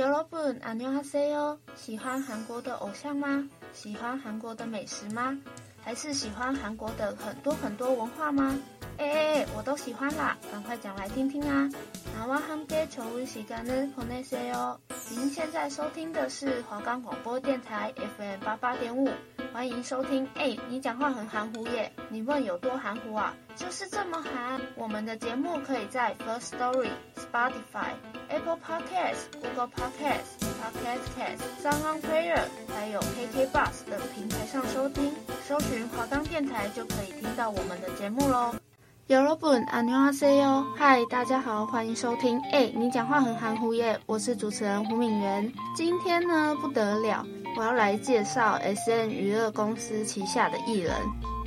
여러분，안녕하세요。喜欢韩国的偶像吗？喜欢韩国的美食吗？还是喜欢韩国的很多很多文化吗？哎哎哎，我都喜欢啦，赶快讲来听听啊！나와함께좋은시간을보내세요。您现在收听的是华冈广播电台 FM 八八点五， 欢迎收听，哎，你讲话很含糊耶！你问有多含糊啊？就是这么含。我们的节目可以在 First Story、Spotify、Apple Podcasts、Google Podcasts、Podcast Cast、SoundPlayer，还有 KKBox 等平台上收听，搜寻华冈电台就可以听到我们的节目喽。Yoobun Anuaseyo，嗨，大家好，欢迎收听，哎，你讲话很含糊耶！我是主持人胡敏元，今天呢不得了。我要来介绍 SM 娱乐公司旗下的艺人。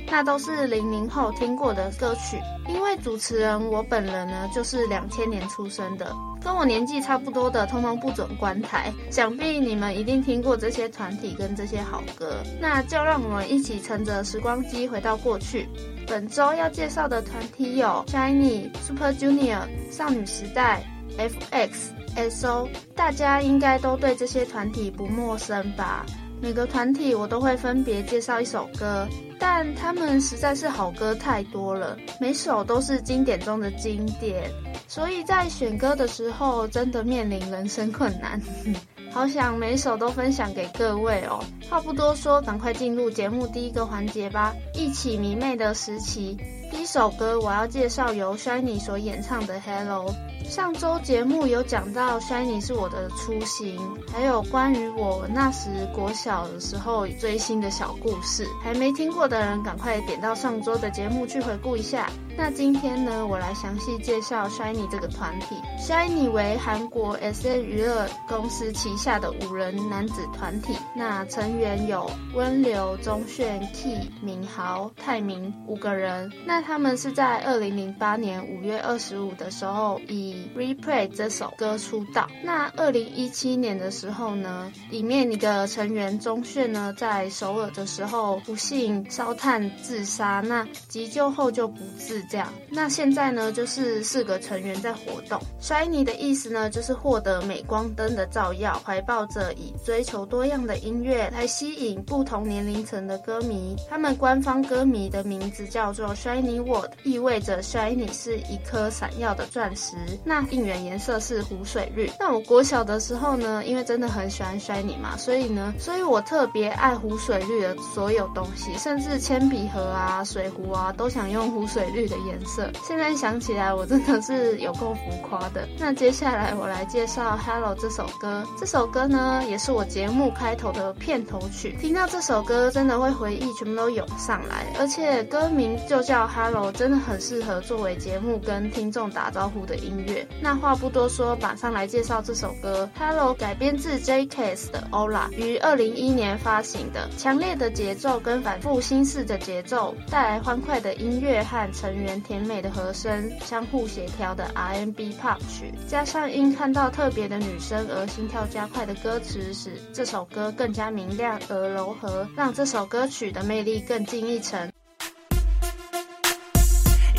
那都是零零后听过的歌曲，因为主持人我本人呢，就是两千年出生的，跟我年纪差不多的，通通不准关台。想必你们一定听过这些团体跟这些好歌，那就让我们一起乘着时光机回到过去。本周要介绍的团体有 SHINee、Super Junior、少女时代、F.X、S.O，大家应该都对这些团体不陌生吧？每个团体我都会分别介绍一首歌，但他们实在是好歌太多了，每首都是经典中的经典，所以在选歌的时候真的面临人生困难。好想每首都分享给各位哦！话不多说，赶快进入节目第一个环节吧，一起迷妹的时期。第一首歌我要介绍由 SHINee 所演唱的《Hello》。上周节目有讲到 SHINee 是我的初心，还有关于我那时国小的时候追星的小故事，还没听过的人赶快点到上周的节目去回顾一下。那今天呢，我来详细介绍 SHINee 这个团体。SHINee 为韩国 SM 娱乐公司旗下的五人男子团体，那成员有温流、钟铉、Key、敏豪、泰民五个人。那他们是在二零零八年五月二十五的时候以 Replay 这首歌出道。那二零一七年的时候呢，里面一个成员钟铉呢，在首尔的时候不幸烧炭自杀。那急救后就不治，这样。那现在呢，就是四个成员在活动。SHINee 的意思呢，就是获得镁光灯的照耀，怀抱着以追求多样的音乐来吸引不同年龄层的歌迷。他们官方歌迷的名字叫做 SHINee World，意味着 Shiny 是一颗闪耀的钻石。那应援颜色是湖水绿。那我国小的时候呢，因为真的很喜欢 Shiny 嘛，所以呢，所以我特别爱湖水绿的所有东西，甚至铅笔盒啊、水壶啊，都想用湖水绿的颜色。现在想起来，我真的是有够浮夸的。那接下来我来介绍《Hello》这首歌。这首歌呢，也是我节目开头的片头曲。听到这首歌，真的会回忆全部都涌上来，而且歌名就叫《Hello》，真的很适合作为节目跟听众打招呼的音乐。那话不多说，马上来介绍这首歌。Hello 改编自 J.K.S 的 Ola，于二零一一年发行的。强烈的节奏跟反复心事的节奏，带来欢快的音乐和成员甜美的和声相互协调的 R&B pop 曲，加上因看到特别的女生而心跳加快的歌词，使这首歌更加明亮而柔和，让这首歌曲的魅力更进一层。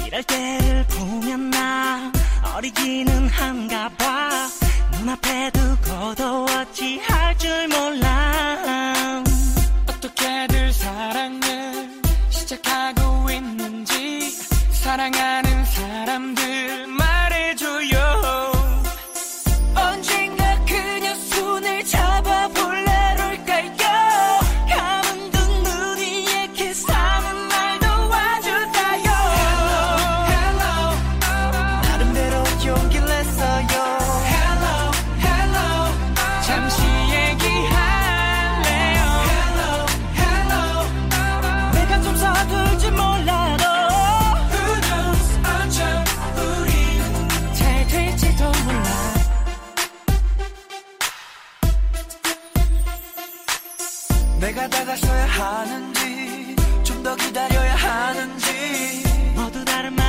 이럴 때를 보면 나 어리기는 한가 봐. 눈앞에 두고 도 어찌할 줄 몰라. 내가 다가서야 하는지 좀 더 기다려야 하는지. 모두 다른 말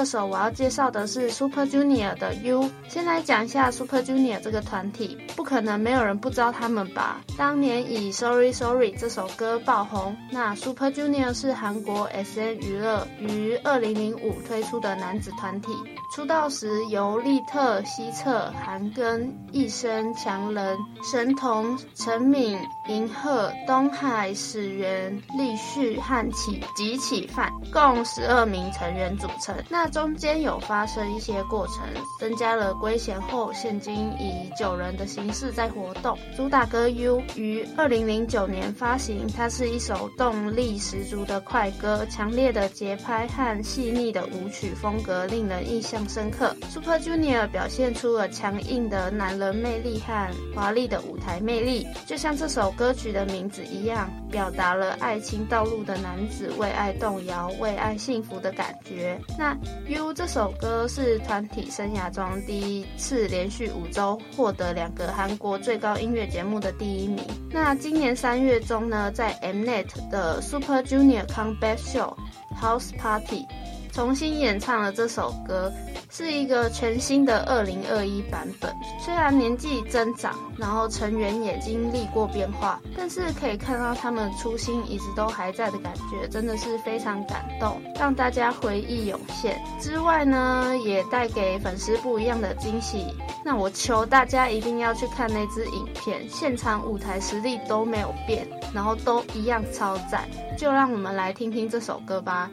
这首我要介绍的是 Super Junior 的 U。先来讲一下 Super Junior 这个团体，不可能没有人不知道他们吧？当年以 Sorry Sorry 这首歌爆红。那 Super Junior 是韩国 SM 娱乐于2005推出的男子团体，出道时由利特、希澈、韩庚、一生、强人、神童、陈敏、银赫、东海、始源、立旭和启及启范共十二名成员组成。那中间有发生一些过程，增加了归贤后，现今以九人的形式在活动。主打歌《U》于二零零九年发行，它是一首动力十足的快歌，强烈的节拍和细腻的舞曲风格令人印象深刻。Super Junior 表现出了强硬的男人魅力和华丽的舞台魅力，就像这首歌曲的名字一样，表达了爱情道路的男子为爱动摇、为爱幸福的感觉。那《U》这首歌是团体生涯中第一次连续五周获得两个韩国最高音乐节目的第一名。那今年三月中呢，在 Mnet 的 Super Junior Comeback Show House Party 重新演唱了这首歌，是一个全新的二零二一版本。虽然年纪增长，然后成员也经历过变化，但是可以看到他们初心一直都还在的感觉，真的是非常感动，让大家回忆涌现。之外呢，也带给粉丝不一样的惊喜。那我求大家一定要去看那支影片，现场舞台实力都没有变，然后都一样超赞。就让我们来听听这首歌吧。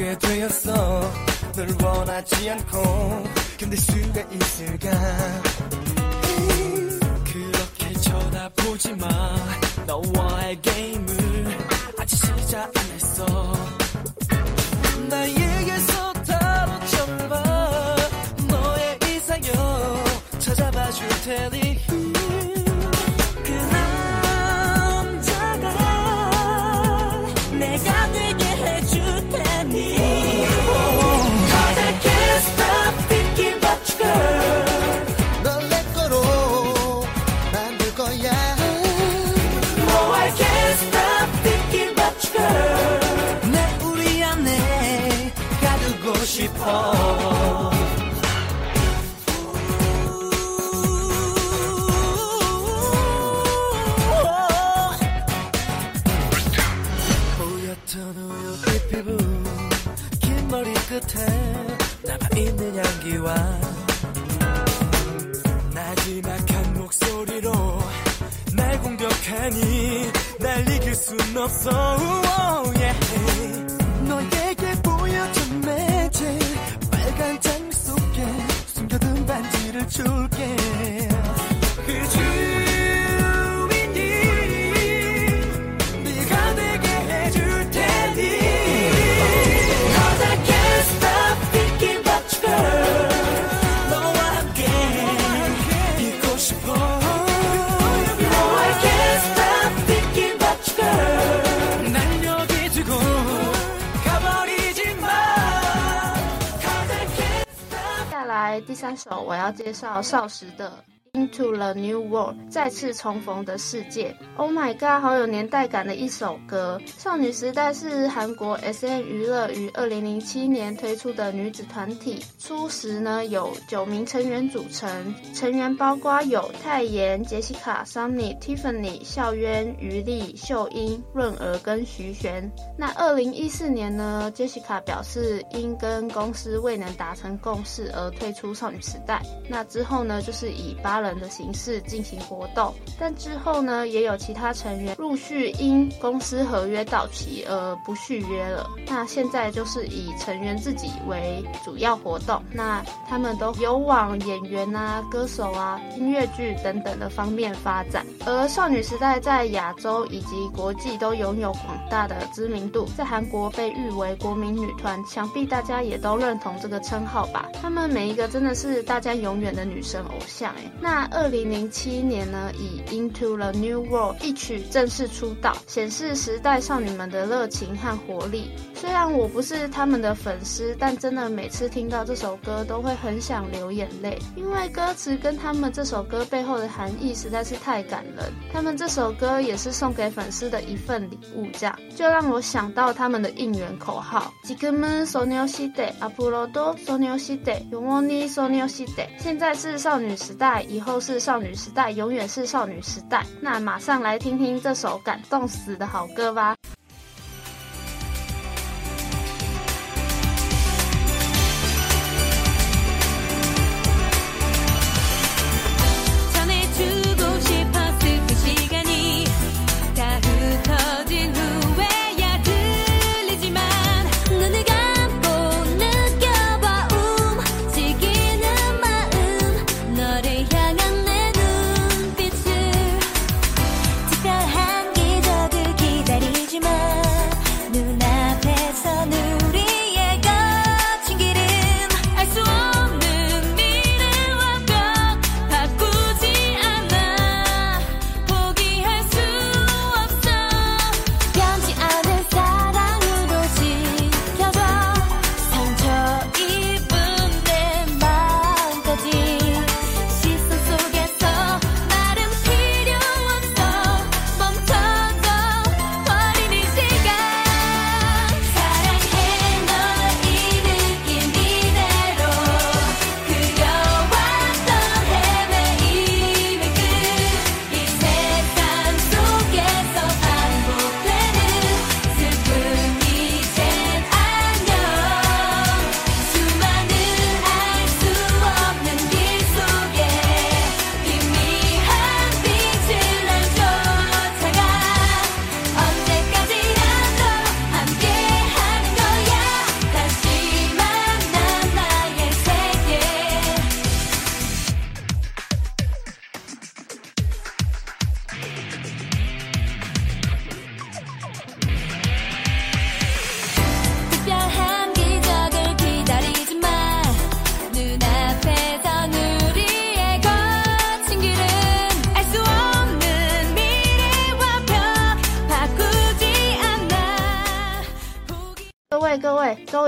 보게 되었어. 널 원하지 않고 견딜 수가 있을까? 그렇게 쳐다보지 마. 너와의 게임을 아직 시작 안 했어. 나에게서 날 공격하니 날 이길 순 없어 oh, yeah. 너에게 보여준 매질 빨간 장미 속에 숨겨둔 반지를 줄게 三首我要介绍少时的。To the New World 再次重逢的世界。Oh my god，好有年代感的一首歌。少女时代是韩国 SM 娱乐于二零零七年推出的女子团体，初时呢有九名成员组成，成员包括有泰妍、杰西卡、Sunny、Tiffany、孝渊、余丽、秀英、润儿跟徐玄。那二零一四年呢，杰西卡表示因跟公司未能达成共识而退出少女时代。那之后呢，就是以八人的形式进行活动，但之后呢，也有其他成员陆续因公司合约到期而不续约了。那现在就是以成员自己为主要活动，那他们都有往演员啊、歌手啊、音乐剧等等的方面发展。而少女时代在亚洲以及国际都拥有广大的知名度，在韩国被誉为国民女团，想必大家也都认同这个称号吧？他们每一个真的是大家永远的女神偶像哎。那二零零七年呢，以 Into the New World 一曲正式出道，显示时代少女们的热情和活力。虽然我不是他们的粉丝，但真的每次听到这首歌都会很想流眼泪，因为歌词跟他们这首歌背后的含义实在是太感人。他们这首歌也是送给粉丝的一份礼物，这样就让我想到他们的应援口号：지금은소녀시대앞으로도소녀시대永远的少女时代，现在是少女时代，以后 是少女时代，永远是少女时代。那马上来听听这首感动死的好歌吧。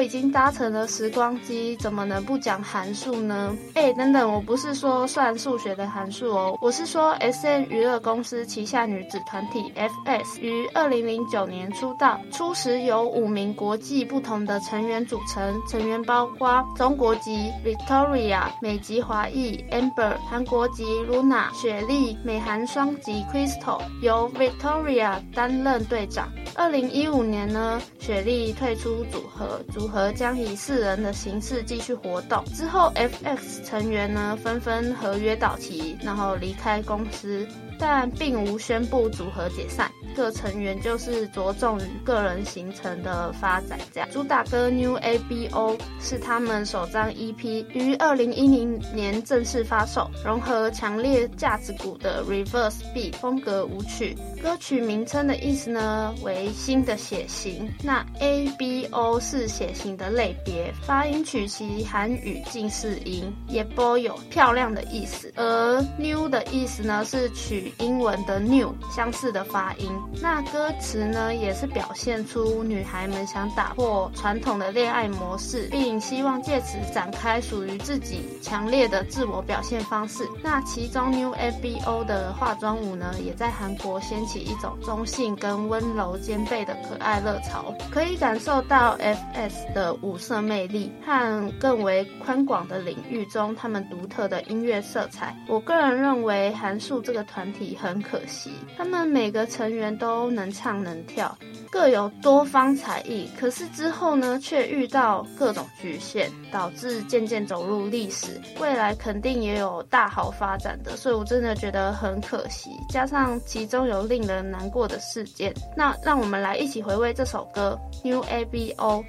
已经搭乘了时光机，怎么能不讲函数呢？哎，等等，我不是说算数学的函数哦，我是说 SM 娱乐公司旗下女子团体 F.S 于二零零九年出道，初时由五名国际不同的成员组成，成员包括中国籍 Victoria、美籍华裔 Amber、韩国籍 Luna、雪莉、美韩双籍 Crystal，由 Victoria 担任队长。二零一五年呢，雪莉退出组合，组和将以四人的形式继续活动。之后，F.X 成员呢纷纷合约到期，然后离开公司。但并无宣布组合解散，各成员就是着重于个人行程的发展。这样，主打歌《New A B O》是他们首张 EP，于二零一零年正式发售，融合强烈架子鼓的 Reverse B 风格舞曲。歌曲名称的意思呢为新的血型，那 A B O 是血型的类别，发音取其韩语近似音，也播有漂亮的意思。而 New 的意思呢是取英文的 new 相似的发音，那歌词呢，也是表现出女孩们想打破传统的恋爱模式，并希望借此展开属于自己强烈的自我表现方式。那其中 New f b o 的化妆舞呢，也在韩国掀起一种中性跟温柔兼备的可爱热潮，可以感受到 FS 的五色魅力和更为宽广的领域中他们独特的音乐色彩。我个人认为韩束这个团很可惜，他们每个成员都能唱能跳，各有多方才艺，可是之后呢，却遇到各种局限，导致渐渐走入历史。未来肯定也有大好发展的，所以我真的觉得很可惜。加上其中有令人难过的事件，那让我们来一起回味这首歌《New ABO》。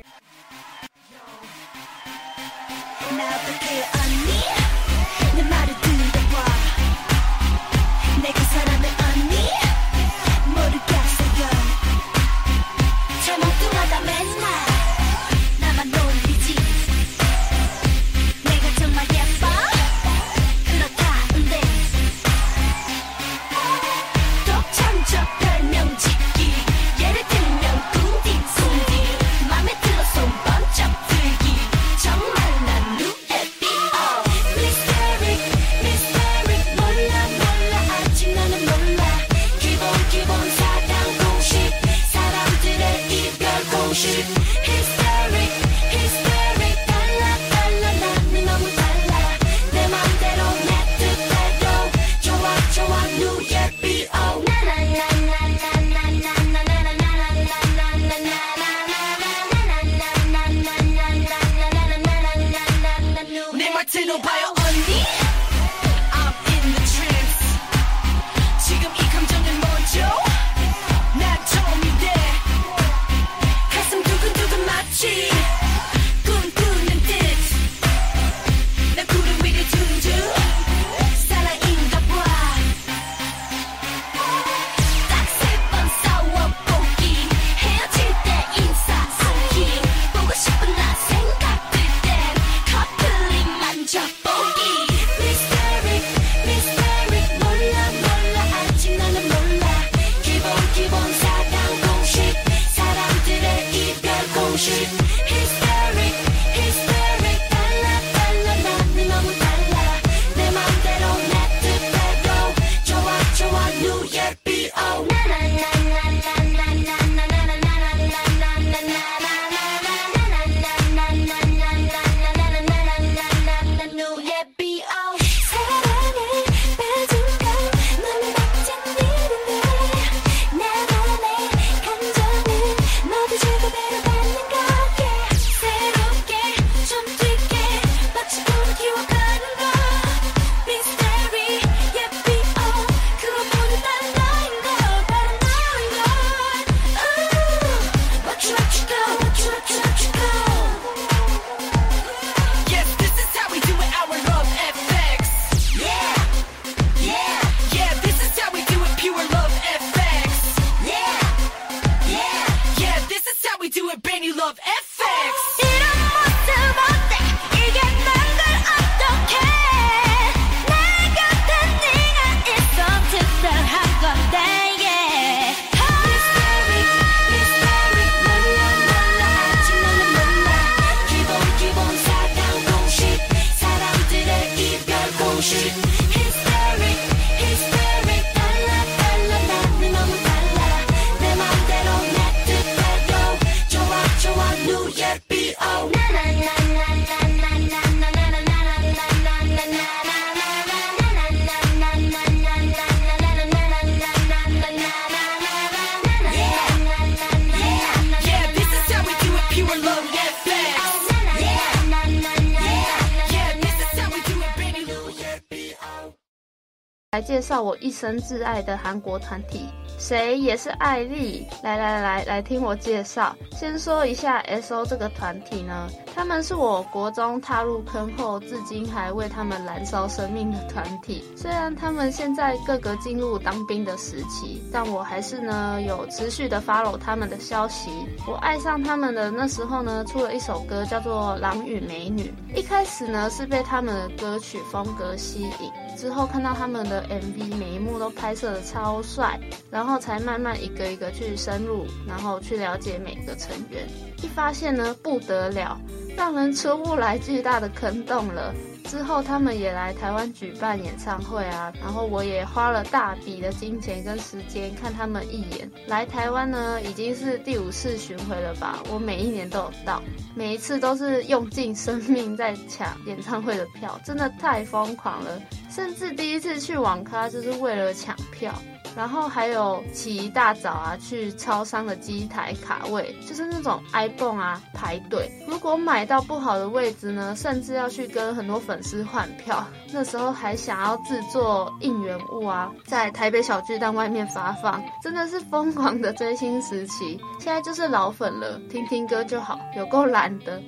介绍我一生挚爱的韩国团体，谁也是艾丽。来来来来听我介绍。先说一下 S.O 这个团体呢，他们是我国中踏入坑后，至今还为他们燃烧生命的团体。虽然他们现在各个进入当兵的时期，但我还是呢有持续的 follow 他们的消息。我爱上他们的那时候呢，出了一首歌叫做《狼与美女》。一开始呢是被他们的歌曲风格吸引，之后看到他们的 MV，每一幕都拍摄的超帅，然后才慢慢一个一个去深入，然后去了解每个成员。一发现呢不得了。让人出不来巨大的坑洞了。之后他们也来台湾举办演唱会啊，然后我也花了大笔的金钱跟时间看他们一眼。来台湾呢，已经是第五次巡回了吧？我每一年都有到，每一次都是用尽生命在抢演唱会的票，真的太疯狂了。甚至第一次去网咖就是为了抢票。然后还有起一大早啊，去超商的机台卡位，就是那种 iPhone 啊排队。如果买到不好的位置呢，甚至要去跟很多粉丝换票。那时候还想要制作应援物啊，在台北小巨蛋外面发放，真的是疯狂的追星时期。现在就是老粉了，听听歌就好，有够懒的。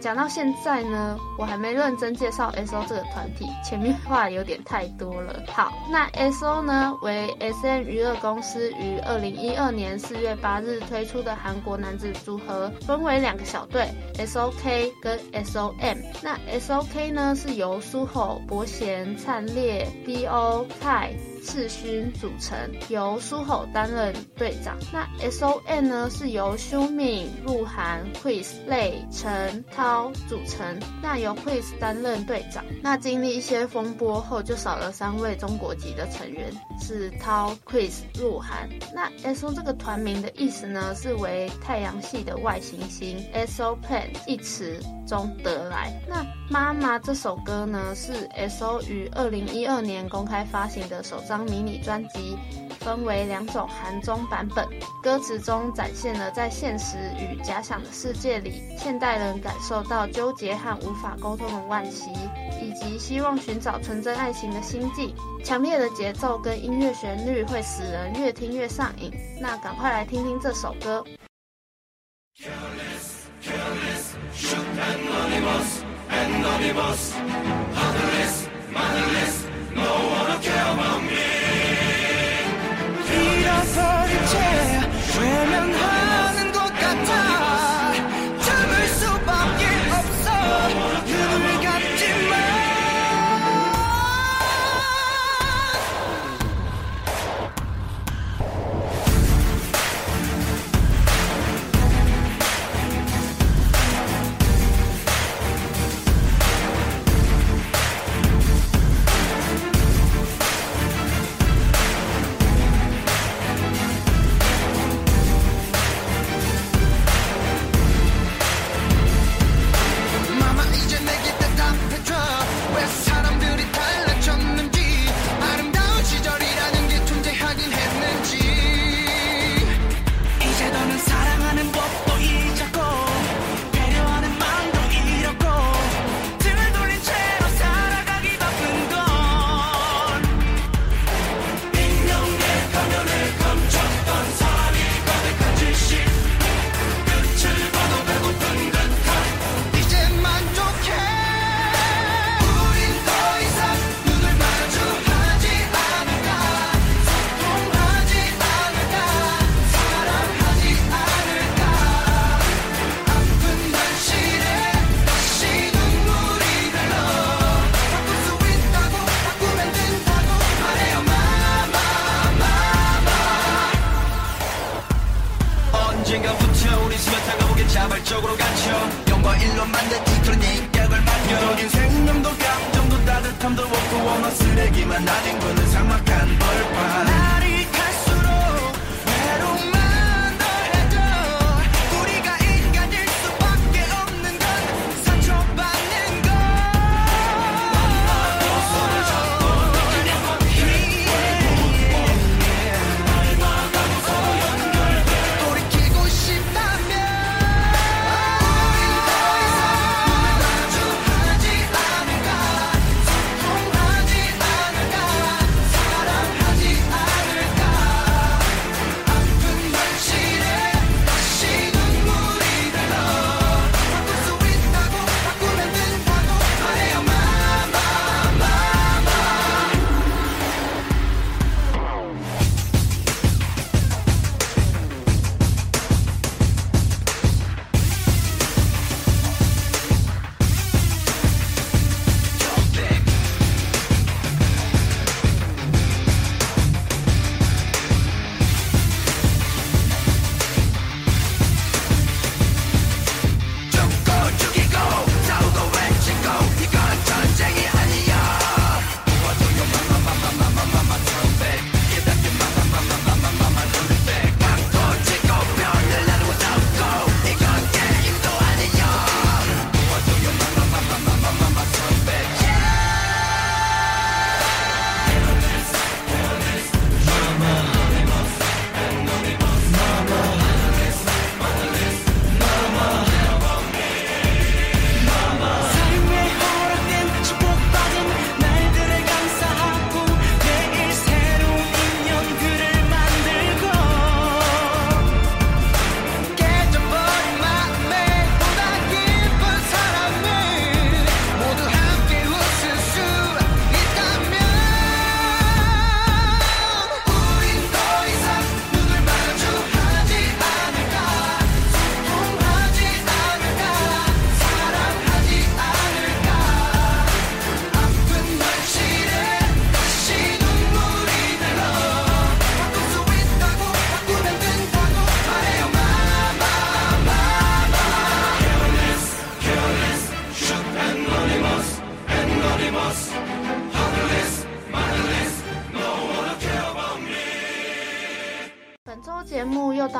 讲到现在呢，我还没认真介绍 SO 这个团体，前面话有点太多了。好，那 SO 呢为 SM 娱乐公司于二零一二年四月八日推出的韩国男子组合，分为两个小队，SOK 跟 SOM。那 SOK 呢是由苏吼、伯贤、灿烈、D.O. 泰。世勋组成，由苏吼担任队长。那 S.O.N 呢是由修敏、鹿晗、Chris、陈涛组成。那由 Chris 担任队长。那经历一些风波后，就少了三位中国籍的成员，是涛、Chris、鹿晗。那 SO 这个团名的意思呢，是为太阳系的外行星，SO Planet 一词中得来。那妈妈这首歌呢，是 SO 于二零一二年公开发行的首张。迷你专辑分为两种韩中版本。歌词中展现了在现实与假想的世界里现代人感受到纠结和无法沟通的惋惜以及希望寻找纯真爱情的心境。强烈的节奏跟音乐旋律会使人越听越上瘾那赶快来听听这首歌。 일로 만든 뒤틀린 격을 맡겨 여긴 생명도 감정도 따뜻함도 없고 원어 쓰레기만 아닌 건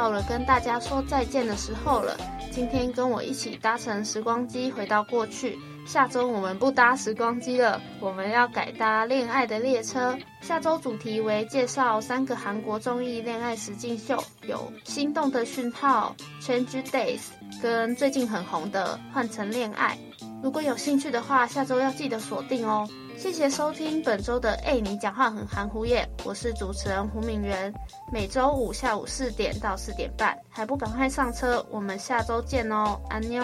到了跟大家说再见的时候了。今天跟我一起搭乘时光机回到过去。下周我们不搭时光机了，我们要改搭恋爱的列车。下周主题为介绍三个韩国综艺恋爱实境秀，有《心动的讯号》、《Change Days》跟最近很红的《换成恋爱》。如果有兴趣的话，下周要记得锁定哦。谢谢收听本周的《哎，你讲话很含糊耶》，我是主持人胡敏媛。每周五下午四点到四点半，还不赶快上车？我们下周见哦，安妞。